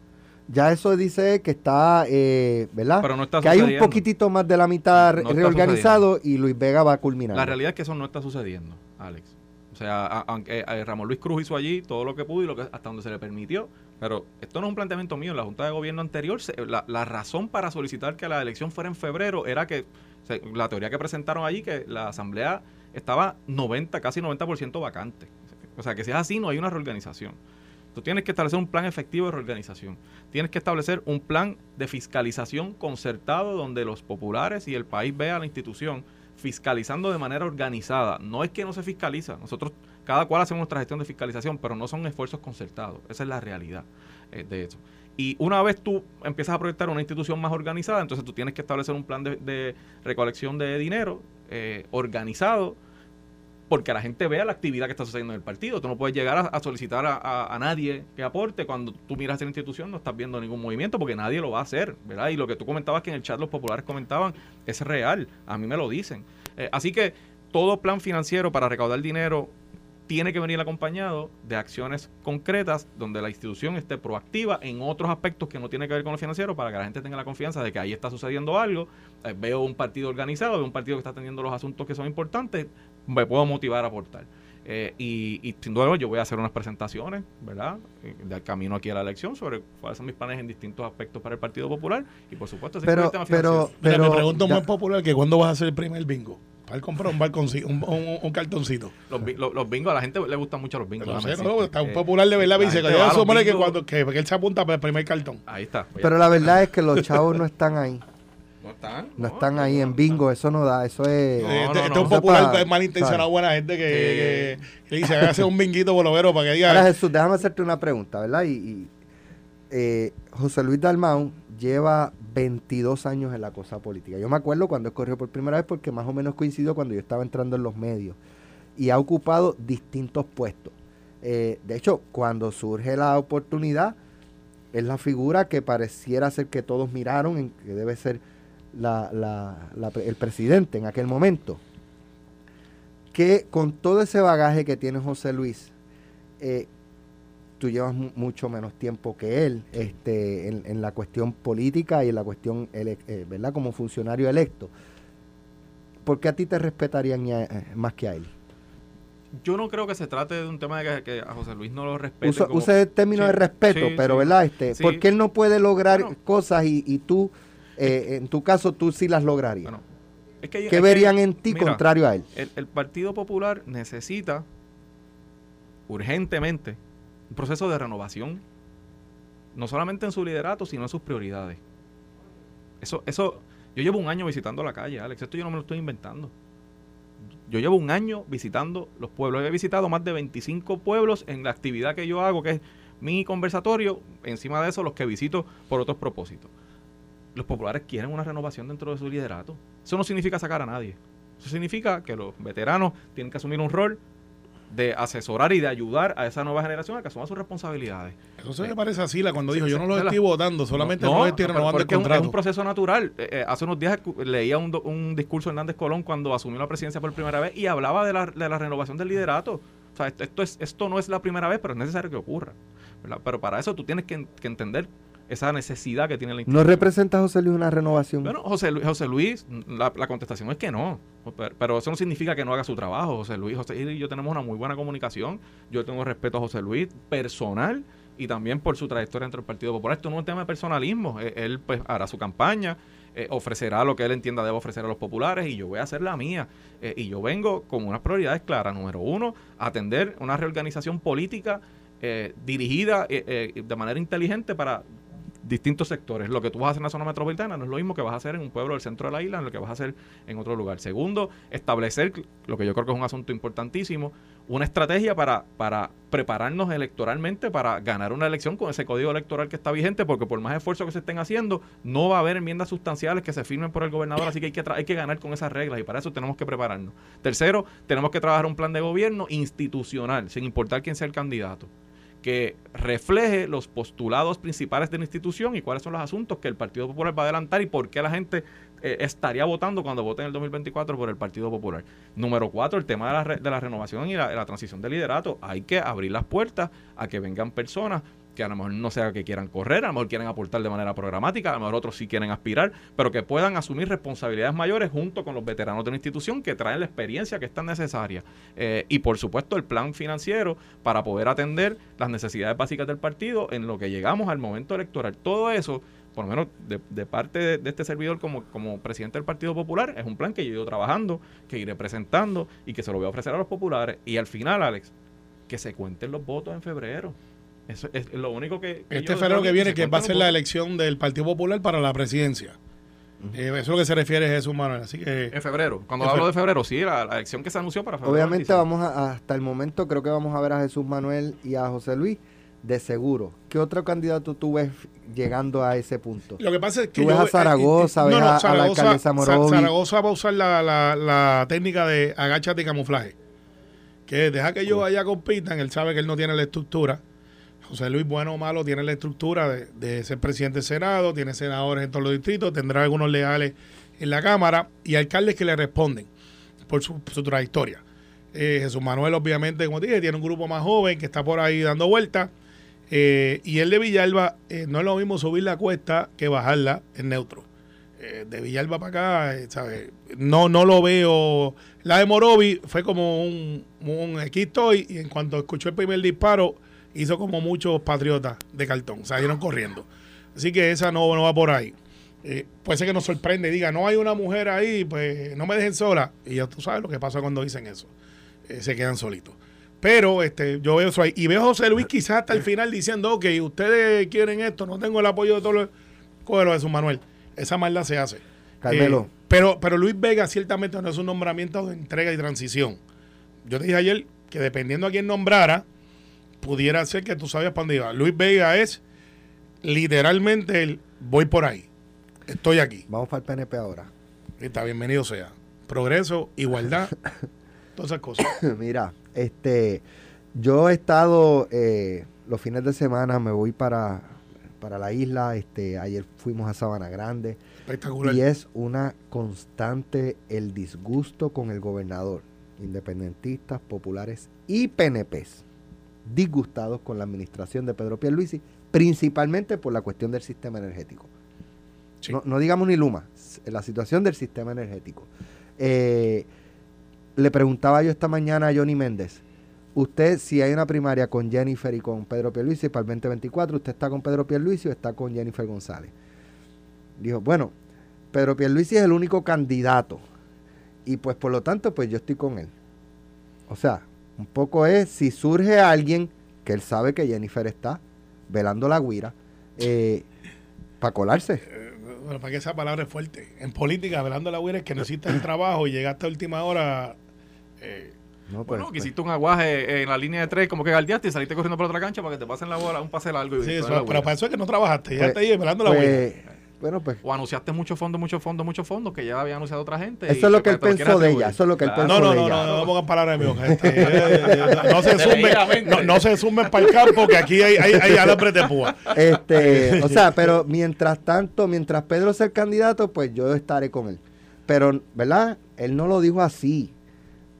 [SPEAKER 2] Ya eso dice que está, eh, ¿verdad?
[SPEAKER 4] Pero no está
[SPEAKER 2] que hay un poquitito más de la mitad
[SPEAKER 4] No
[SPEAKER 2] reorganizado y Luis Vega va a culminar.
[SPEAKER 4] La realidad es que eso no está sucediendo, Alex. O sea, aunque eh, Ramón Luis Cruz hizo allí todo lo que pudo y lo que hasta donde se le permitió, pero esto no es un planteamiento mío. En la Junta de Gobierno anterior, se- la, la razón para solicitar que la elección fuera en febrero era que se- la teoría que presentaron allí, que la Asamblea estaba 90, casi 90% vacante. O sea, que si es así, no hay una reorganización. Tú tienes que establecer un plan efectivo de reorganización. Tienes que establecer un plan de fiscalización concertado donde los populares y el país vea a la institución fiscalizando de manera organizada. No es que no se fiscaliza. Nosotros, cada cual hacemos nuestra gestión de fiscalización, pero no son esfuerzos concertados. Esa es la realidad eh, de eso. Y una vez tú empiezas a proyectar una institución más organizada, entonces tú tienes que establecer un plan de, recolección de dinero eh, organizado porque la gente vea la actividad que está sucediendo en el partido. Tú no puedes llegar a, solicitar a, nadie que aporte cuando tú miras a la institución, no estás viendo ningún movimiento porque nadie lo va a hacer, ¿verdad? Y lo que tú comentabas que en el chat los populares comentaban es real, a mí me lo dicen. Eh, así que todo plan financiero para recaudar dinero tiene que venir acompañado de acciones concretas donde la institución esté proactiva en otros aspectos que no tienen que ver con lo financiero para que la gente tenga la confianza de que ahí está sucediendo algo. Eh, veo un partido organizado, veo un partido que está teniendo los asuntos que son importantes, me puedo motivar a aportar. Eh, y, y sin duda yo voy a hacer unas presentaciones, ¿verdad? Eh, del camino aquí a la elección sobre cuáles son mis planes en distintos aspectos para el Partido Popular y por supuesto
[SPEAKER 2] Pero,
[SPEAKER 4] el tema
[SPEAKER 2] pero,
[SPEAKER 4] financiero.
[SPEAKER 3] Mira,
[SPEAKER 2] pero,
[SPEAKER 3] me pregunto muy popular que cuándo vas a hacer el primer bingo. Para él comprar un balconcito, un, un- un cartoncito.
[SPEAKER 4] Los, los, los bingos, a la gente le gustan mucho los bingos.
[SPEAKER 3] No sé, no, está un
[SPEAKER 4] Eh,
[SPEAKER 3] popular de verdad. Dice que que que, que él se apunta para el primer cartón.
[SPEAKER 4] Ahí está.
[SPEAKER 2] Pero la verdad es que los chavos no están ahí.
[SPEAKER 4] No están.
[SPEAKER 2] No están ahí en bingo, eso no da, eso es...
[SPEAKER 4] No, no,
[SPEAKER 3] este, este es un popular
[SPEAKER 2] pa-
[SPEAKER 3] es malintencionado,
[SPEAKER 2] ¿sabes?
[SPEAKER 3] buena gente que,
[SPEAKER 4] Eh.
[SPEAKER 3] que, que dice, hágase un binguito bolovero para que diga.
[SPEAKER 2] Ahora Jesús, déjame hacerte una pregunta, ¿verdad? Y, y, eh, José Luis Dalmau lleva 22 años en la cosa política. Yo me acuerdo cuando él corrió por primera vez porque más o menos coincidió cuando yo estaba entrando en los medios y ha ocupado distintos puestos. Eh, de hecho, cuando surge la oportunidad, es la figura que pareciera ser que todos miraron, en que debe ser la- la- la el presidente en aquel momento. Que con todo ese bagaje que tiene José Luis, eh, tú llevas mu- mucho menos tiempo que él este, en, en la cuestión política y en la cuestión, eh, ¿verdad? Como funcionario electo. ¿Por qué a ti te respetarían ya, eh, más que a él?
[SPEAKER 4] Yo no creo que se trate de un tema de que, que a José Luis no lo respete.
[SPEAKER 2] Usa,
[SPEAKER 4] como-
[SPEAKER 2] usa el término
[SPEAKER 4] Sí,
[SPEAKER 2] de respeto,
[SPEAKER 4] sí,
[SPEAKER 2] pero
[SPEAKER 4] sí,
[SPEAKER 2] ¿verdad? Este,
[SPEAKER 4] sí.
[SPEAKER 2] ¿Por qué él no puede lograr
[SPEAKER 4] Bueno.
[SPEAKER 2] cosas y, y tú, eh, en tu caso, tú sí las lograrías?
[SPEAKER 4] Bueno, es que, es
[SPEAKER 2] ¿Qué
[SPEAKER 4] que-
[SPEAKER 2] verían en ti
[SPEAKER 4] mira,
[SPEAKER 2] contrario a él?
[SPEAKER 4] El, el Partido Popular necesita urgentemente un proceso de renovación, no solamente en su liderato, sino en sus prioridades. Eso, eso, yo llevo un año visitando la calle, Alex, esto yo no me lo estoy inventando. Yo llevo un año visitando los pueblos, he visitado más de 25 pueblos en la actividad que yo hago, que es mi conversatorio, encima de eso los que visito por otros propósitos. Los populares quieren una renovación dentro de su liderato. Eso no significa sacar a nadie. Eso significa que los veteranos tienen que asumir un rol de asesorar y de ayudar a esa nueva generación a que asuma sus responsabilidades.
[SPEAKER 3] Eso se me parece a Sila cuando dijo,
[SPEAKER 4] Sí,
[SPEAKER 3] yo no los
[SPEAKER 4] la-
[SPEAKER 3] estoy votando, solamente no, estoy
[SPEAKER 4] pero-
[SPEAKER 3] renovando el
[SPEAKER 4] porque es un-
[SPEAKER 3] contrato.
[SPEAKER 4] Es un proceso natural. Eh, eh, hace unos días leía un, discurso de Hernández Colón cuando asumió la presidencia por primera vez y hablaba de la, de la renovación del liderato. O sea, esto, esto es, esto no es la primera vez, pero es necesario que ocurra. ¿verdad? Pero para eso tú tienes que, en- que entender esa necesidad que tiene la
[SPEAKER 2] ¿No
[SPEAKER 4] institución.
[SPEAKER 2] representa José Luis una renovación?
[SPEAKER 4] Bueno, José Luis, José Luis la, la contestación es que no. Pero, pero eso no significa que no haga su trabajo. José Luis, José y yo tenemos una muy buena comunicación. Yo tengo respeto a José Luis personal y también por su trayectoria dentro del Partido Popular. Esto no es un tema de personalismo. Eh, Él pues hará su campaña, eh, ofrecerá lo que él entienda debe ofrecer a los populares y yo voy a hacer la mía. Eh, y yo vengo con unas prioridades claras. Número uno, atender una reorganización política eh, dirigida eh, de manera inteligente para distintos sectores. Lo que tú vas a hacer en la zona metropolitana no es lo mismo que vas a hacer en un pueblo del centro de la isla, en lo que vas a hacer en otro lugar. Segundo, establecer lo que yo creo que es un asunto importantísimo, una estrategia para, para prepararnos electoralmente para ganar una elección con ese código electoral que está vigente, porque por más esfuerzos que se estén haciendo, no va a haber enmiendas sustanciales que se firmen por el gobernador, así que hay que, hay que ganar con esas reglas y para eso tenemos que prepararnos. Tercero, tenemos que trabajar un plan de gobierno institucional, sin importar quién sea el candidato que refleje los postulados principales de la institución y cuáles son los asuntos que el Partido Popular va a adelantar y por qué la gente eh, estaría votando cuando vote en el 2024 por el Partido Popular. Número cuatro, el tema de la, re- de la renovación y la, la transición de liderato. Hay que abrir las puertas a que vengan personas que a lo mejor no sea que quieran correr, a lo mejor quieren aportar de manera programática, a lo mejor otros sí quieren aspirar, pero que puedan asumir responsabilidades mayores junto con los veteranos de la institución que traen la experiencia que es tan necesaria. Eh, y por supuesto el plan financiero para poder atender las necesidades básicas del partido en lo que llegamos al momento electoral. Todo eso, por lo menos de, parte de, de este servidor como, como presidente del Partido Popular, es un plan que yo he ido trabajando, que iré presentando y que se lo voy a ofrecer a los populares. Y al final, Alex, que se cuenten los votos en febrero. Eso es lo único que... que
[SPEAKER 3] Este febrero que viene, que va a ser la elección del Partido Popular para la presidencia. Eh, eso es lo que se refiere Jesús Manuel. Así que
[SPEAKER 4] En febrero. Cuando
[SPEAKER 3] En
[SPEAKER 4] hablo de febrero, sí, la, la elección que se anunció para febrero.
[SPEAKER 2] Obviamente
[SPEAKER 4] 26.
[SPEAKER 2] vamos a, hasta el momento creo que vamos a ver a Jesús Manuel y a José Luis de seguro. ¿Qué otro candidato tú ves llegando a ese punto?
[SPEAKER 3] Lo que pasa es que
[SPEAKER 2] Tú ves a Zaragoza, ves a- a la alcaldesa Morovi.
[SPEAKER 3] Zaragoza va a usar la, la- la técnica de agáchate y camuflaje. Que deja que ellos allá compitan, él sabe que él no tiene la estructura. José Luis, bueno o malo, tiene la estructura de, ser presidente del Senado, tiene senadores en todos los distritos, tendrá algunos legales en la Cámara y alcaldes que le responden por su, trayectoria. Eh, Jesús Manuel, obviamente, como dije, tiene un grupo más joven que está por ahí dando vueltas. Eh, y el de Villalba, eh, no es lo mismo subir la cuesta que bajarla en neutro. De Villalba para acá, ¿sabes? No, no lo veo. La de Morovi fue como un, un y en cuanto escuchó el primer disparo, hizo como muchos patriotas de cartón, salieron corriendo. Así que esa no, no va por ahí. Eh, puede ser que nos sorprende y diga, no hay una mujer ahí, pues no me dejen sola. Y ya tú sabes lo que pasa cuando dicen eso. Eh, se quedan solitos. Pero este, yo veo eso ahí. Y veo a José Luis quizás hasta el final diciendo, ok, ustedes quieren esto, no tengo el apoyo de todos los... Cógelo de su Manuel. Esa maldad se hace.
[SPEAKER 2] Carmelo.
[SPEAKER 3] Eh, pero, pero Luis Vega ciertamente no es un nombramiento de entrega y transición. Yo te dije ayer que dependiendo a quién nombrara, pudiera ser que tú sabías para dónde iba. Luis Vega es literalmente el voy por ahí. Estoy aquí.
[SPEAKER 2] Vamos para el PNP ahora.
[SPEAKER 3] Está bienvenido sea. Progreso, igualdad, [LAUGHS] todas esas cosas. [COUGHS]
[SPEAKER 2] Mira, este, yo he estado eh, los fines de semana, me voy para, para la isla. Este, ayer fuimos a Sabana Grande
[SPEAKER 3] Espectacular.
[SPEAKER 2] y es una constante el disgusto con el gobernador, independentistas, populares y PNPs, disgustados con la administración de Pedro Pierluisi, principalmente por la cuestión del sistema energético.
[SPEAKER 3] Sí.
[SPEAKER 2] No, no digamos ni Luma, la situación del sistema energético. Eh, le preguntaba yo esta mañana a Johnny Méndez, usted si hay una primaria con Jennifer y con Pedro Pierluisi para el 2024, ¿usted está con Pedro Pierluisi o está con Jennifer González? Dijo, bueno, Pedro Pierluisi es el único candidato y pues por lo tanto pues yo estoy con él. O sea, un poco es si surge alguien que él sabe que Jennifer está velando la guira para colarse.
[SPEAKER 3] Eh, bueno, para que esa palabra es fuerte. En política, velando la huira es que necesitas el trabajo y llegaste a última hora. eh,
[SPEAKER 2] No, pues,
[SPEAKER 4] Bueno, que
[SPEAKER 2] pues,
[SPEAKER 4] hiciste un aguaje en la línea de tres, como que galdeaste y saliste corriendo por otra cancha para que te pasen la bola, un pase largo. Y
[SPEAKER 3] sí, eso-
[SPEAKER 4] la
[SPEAKER 3] pero para eso es que no trabajaste.
[SPEAKER 2] pues,
[SPEAKER 3] Llegaste ahí velando la huira.
[SPEAKER 2] pues, bueno, pues
[SPEAKER 4] O anunciaste muchos fondos, muchos fondos, muchos fondos que ya había anunciado otra gente. y
[SPEAKER 2] Eso es lo que él pensó de ella, eso es lo que él pensó
[SPEAKER 3] No, no,
[SPEAKER 2] de
[SPEAKER 3] no,
[SPEAKER 2] ella.
[SPEAKER 3] no, no, no pongan palabras boca. Este, [LAUGHS] eh, eh, no se sumen, no, no se sumen para el campo, que aquí hay, hay, hay alambres de púa.
[SPEAKER 2] Este, o sea, pero mientras tanto, mientras Pedro sea el candidato, pues yo estaré con él. Pero, ¿verdad? Él no lo dijo así.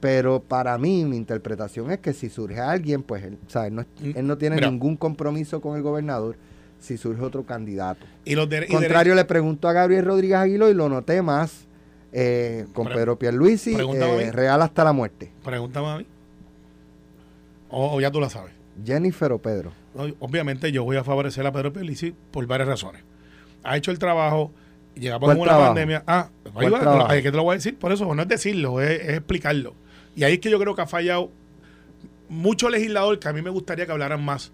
[SPEAKER 2] Pero para mí, mi interpretación es que si surge alguien, pues él, o sea, él no, él no tiene
[SPEAKER 3] Mira.
[SPEAKER 2] ningún compromiso con el gobernador si surge otro candidato.
[SPEAKER 3] Y los de, y
[SPEAKER 2] Contrario, le pregunto a Gabriel Rodríguez Aguilo y lo noté más eh, con
[SPEAKER 3] Pre-
[SPEAKER 2] Pedro Pierluisi, eh, real hasta la muerte.
[SPEAKER 3] pregúntame a mí. O, o ya tú la sabes.
[SPEAKER 2] Jennifer o Pedro.
[SPEAKER 3] No, Obviamente yo voy a favorecer a Pedro Pelici por varias razones. Ha hecho el trabajo, llegamos
[SPEAKER 2] ¿Cuál
[SPEAKER 3] a una
[SPEAKER 2] trabajo?
[SPEAKER 3] pandemia. Ah, ahí
[SPEAKER 2] ¿Cuál
[SPEAKER 3] va, que te lo voy a decir, por eso no es decirlo, es, es explicarlo. Y ahí es que yo creo que ha fallado mucho legislador que a mí me gustaría que hablaran más.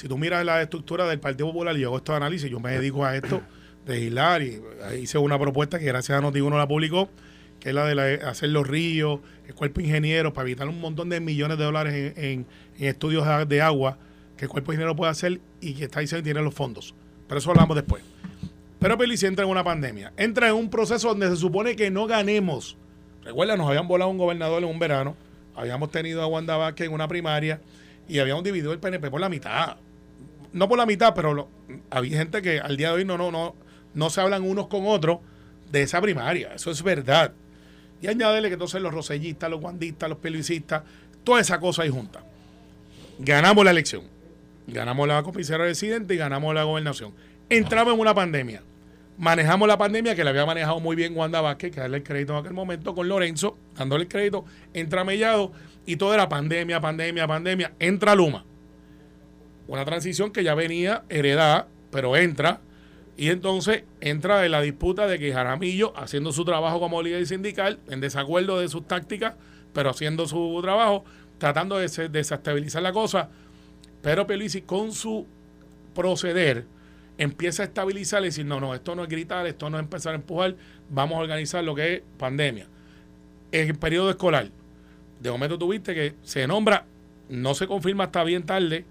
[SPEAKER 3] Si tú miras la estructura del Partido Popular y yo hago estos análisis, yo me dedico a esto de legislar y ahí hice una propuesta que gracias a Noti1 la publicó, que es la de hacer los ríos, el cuerpo ingeniero, para evitar un montón de millones de dólares en, en- estudios de- agua que el cuerpo ingeniero puede hacer y que está diciendo tiene los fondos. Pero eso hablamos después. Pero Pelici entra en una pandemia. Entra en un proceso donde se supone que no ganemos. Recuerda, nos habían volado un gobernador en un verano. Habíamos tenido a Wanda Vázquez en una primaria y habíamos dividido el PNP por la mitad. No por la mitad, pero lo- había gente que al día de hoy no, no, no, no se hablan unos con otros de esa primaria. Eso es verdad. Y añádele que entonces los rosellistas, los guandistas, los pelicistas, toda esa cosa ahí junta. Ganamos la elección. Ganamos la comisaría residente y ganamos la gobernación. Entramos en una pandemia. Manejamos la pandemia que la había manejado muy bien Wanda Vázquez, que darle el crédito en aquel momento con Lorenzo, dándole el crédito, entra Mellado y todo era pandemia, pandemia, pandemia. Entra Luma. Una transición que ya venía heredada, pero entra. Y entonces entra en la disputa de que Jaramillo, haciendo su trabajo como líder sindical, en desacuerdo de sus tácticas, pero haciendo su trabajo, tratando de se- desestabilizar la cosa, pero Pierluisi con su proceder empieza a estabilizar y decir, no, no, esto no es gritar, esto no es empezar a empujar, vamos a organizar lo que es pandemia. En el periodo escolar, de momento tuviste que se nombra, no se confirma hasta bien tarde,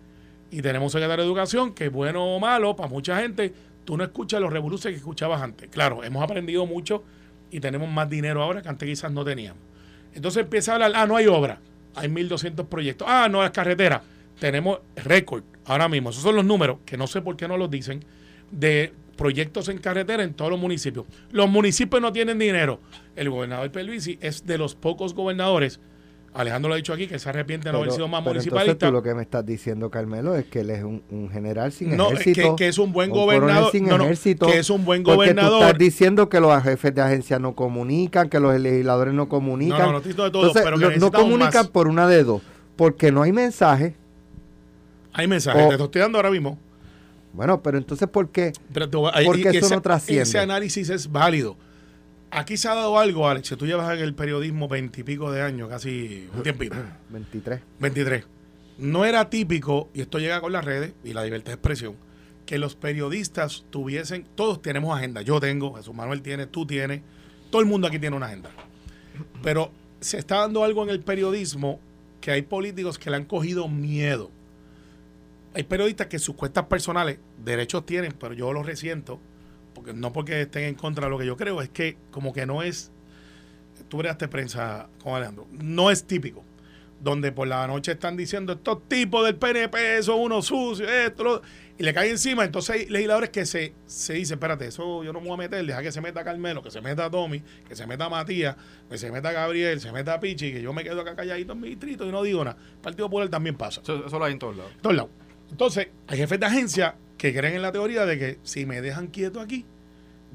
[SPEAKER 3] y tenemos un secretario de educación que bueno o malo para mucha gente, tú no escuchas los revoluciones que escuchabas antes. Claro, hemos aprendido mucho y tenemos más dinero ahora que antes quizás no teníamos. Entonces empieza a hablar, ah, no hay obra, hay 1.200 proyectos, ah, no, las carreteras, tenemos récord ahora mismo, esos son los números, que no sé por qué no los dicen, de proyectos en carretera en todos los municipios. Los municipios no tienen dinero. El gobernador Pelvisi es de los pocos gobernadores, Alejandro lo ha dicho aquí, que se arrepiente de no haber sido más
[SPEAKER 2] pero entonces
[SPEAKER 3] municipalista.
[SPEAKER 2] tú lo que me estás diciendo, Carmelo, es que él es un, un general sin
[SPEAKER 3] No,
[SPEAKER 2] ejército.
[SPEAKER 3] que- que es un buen gobernador.
[SPEAKER 2] sin
[SPEAKER 3] No, no,
[SPEAKER 2] ejército.
[SPEAKER 3] que es un buen
[SPEAKER 2] porque
[SPEAKER 3] gobernador.
[SPEAKER 2] tú estás diciendo que los jefes de agencia no comunican, que los legisladores no comunican.
[SPEAKER 3] No, no, no de todo,
[SPEAKER 2] Entonces,
[SPEAKER 3] pero que
[SPEAKER 2] no comunican
[SPEAKER 3] más.
[SPEAKER 2] por una de dos. Porque no hay mensaje.
[SPEAKER 3] Hay mensajes,
[SPEAKER 2] O-
[SPEAKER 3] te lo estoy dando ahora mismo.
[SPEAKER 2] Bueno, pero entonces, ¿por qué?
[SPEAKER 3] Pero
[SPEAKER 2] Porque eso
[SPEAKER 3] ese-
[SPEAKER 2] no trasciende.
[SPEAKER 3] Ese análisis es válido. Aquí se ha dado algo, Alex. Si tú llevas en el periodismo veintipico de años, casi un tiempito, [CLEARS THROAT]
[SPEAKER 2] 23.
[SPEAKER 3] 23. No era típico, y esto llega con las redes y la libertad de expresión, que los periodistas tuviesen, todos tenemos agenda. Yo tengo, Jesús Manuel tiene, tú tienes, todo el mundo aquí tiene una agenda. Pero se está dando algo en el periodismo que hay políticos que le han cogido miedo. Hay periodistas que sus cuentas personales derechos tienen, pero yo los resiento, porque no porque estén en contra de lo que yo creo, es que como que no es, tú bregaste prensa con Alejandro, no es típico, donde por la noche están diciendo estos tipos del PNP son unos sucios, esto, lo- y le cae encima, entonces hay legisladores que se, se dicen, espérate, eso yo no me voy a meter, deja que se meta Carmelo, que se meta Tommy, que se meta Matías, que se meta Gabriel, se meta Pichi, que yo me quedo acá calladito en mi distrito y no digo nada. El Partido Popular también pasa
[SPEAKER 4] Eso, eso lo hay en todos lados.
[SPEAKER 3] todos lados. Entonces, hay jefes de agencia que creen en la teoría de que si me dejan quieto aquí,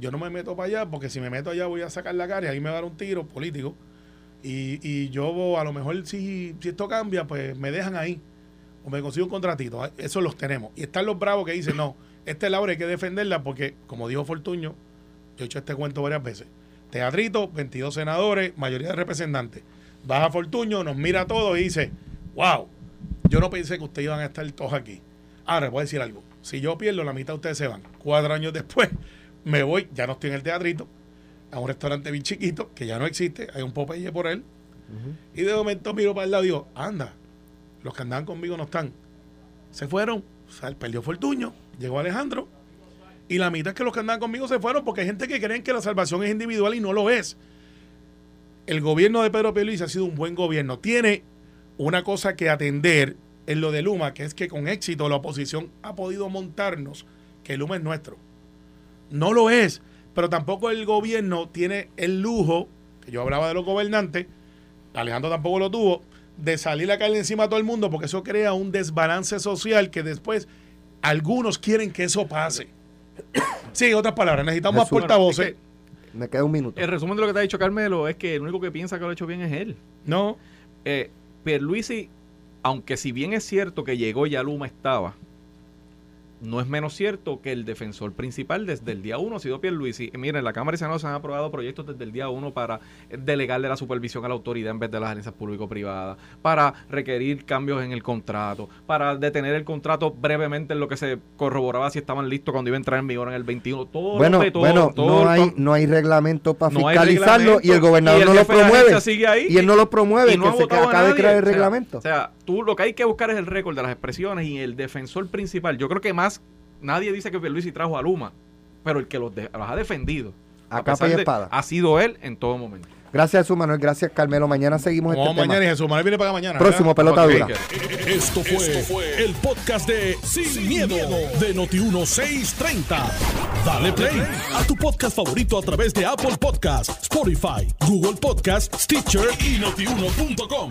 [SPEAKER 3] yo no me meto para allá, porque si me meto allá voy a sacar la cara y ahí me va a dar un tiro político. Y, y yo a lo mejor si, si esto cambia, pues me dejan ahí. O me consigo un contratito. Eso los tenemos. Y están los bravos que dicen, no, esta Laura hay que defenderla porque, como dijo Fortuño, yo he hecho este cuento varias veces. Teatrito, 22 senadores, mayoría de representantes. Baja Fortuño, nos mira a todos y dice, wow, yo no pensé que ustedes iban a estar todos aquí. Ahora, voy a decir algo. Si yo pierdo, la mitad de ustedes se van. Cuatro años después, me voy, ya no estoy en el teatrito, a un restaurante bien chiquito, que ya no existe, hay un Popeye por él. Y de momento miro para el lado y digo, anda, los que andaban conmigo no están. Se fueron, o sea, perdió Fortuño, llegó Alejandro, y la mitad es que los que andaban conmigo se fueron porque hay gente que creen que la salvación es individual y no lo es. El gobierno de Pedro Pérez ha sido un buen gobierno. Tiene una cosa que atender en lo de Luma, que es que con éxito la oposición ha podido montarnos que Luma es nuestro. No lo es, pero tampoco el gobierno tiene el lujo, que yo hablaba de los gobernantes, Alejandro tampoco lo tuvo, de salir a caerle encima a todo el mundo, porque eso crea un desbalance social que después algunos quieren que eso pase. [COUGHS] Sí, en otras palabras, necesitamos más portavoces.
[SPEAKER 4] Es que
[SPEAKER 2] Me queda un minuto.
[SPEAKER 4] el resumen de lo que te ha dicho Carmelo es que el único que piensa que lo ha hecho bien es él.
[SPEAKER 3] No,
[SPEAKER 4] Eh, Pierluisi, aunque si bien es cierto que llegó ya Luma estaba, no es menos cierto que el defensor principal desde el día 1 ha sido Pierluisi. Y Miren, en la Cámara y Senado se han aprobado proyectos desde el día 1 para delegarle la supervisión a la autoridad en vez de las alianzas público-privadas, para requerir cambios en el contrato, para detener el contrato brevemente en lo que se corroboraba si estaban listos cuando iba a entrar en vigor en el 21. Todo
[SPEAKER 2] Bueno,
[SPEAKER 4] todo,
[SPEAKER 2] bueno,
[SPEAKER 4] todo
[SPEAKER 2] no hay, no hay reglamento para
[SPEAKER 4] no
[SPEAKER 2] fiscalizarlo y el gobernador
[SPEAKER 4] y el
[SPEAKER 2] no lo promueve.
[SPEAKER 4] agencia sigue ahí
[SPEAKER 2] y él no lo promueve,
[SPEAKER 4] y no
[SPEAKER 2] que se acabe de crear el
[SPEAKER 4] O sea,
[SPEAKER 2] reglamento.
[SPEAKER 4] O sea, tú lo que hay que buscar es el récord de las expresiones y el defensor principal. Yo creo que más nadie dice que Pierluisi trajo a Luma, pero el que los, de- los ha defendido
[SPEAKER 2] A
[SPEAKER 4] pesar
[SPEAKER 2] capa y
[SPEAKER 4] de-
[SPEAKER 2] espada.
[SPEAKER 4] ha sido él en todo momento.
[SPEAKER 2] Gracias, Jesús Manuel. Gracias, Carmelo. Mañana seguimos
[SPEAKER 3] vamos
[SPEAKER 2] este tema.
[SPEAKER 3] mañana y Jesús Manuel viene para mañana.
[SPEAKER 2] Próximo
[SPEAKER 3] ¿verdad?
[SPEAKER 2] pelota dura.
[SPEAKER 4] que-
[SPEAKER 1] Esto fue, el podcast de Sin, miedo, de Noti1630. Dale play a tu podcast favorito a través de Apple Podcasts, Spotify, Google Podcasts, Stitcher y notiuno.com.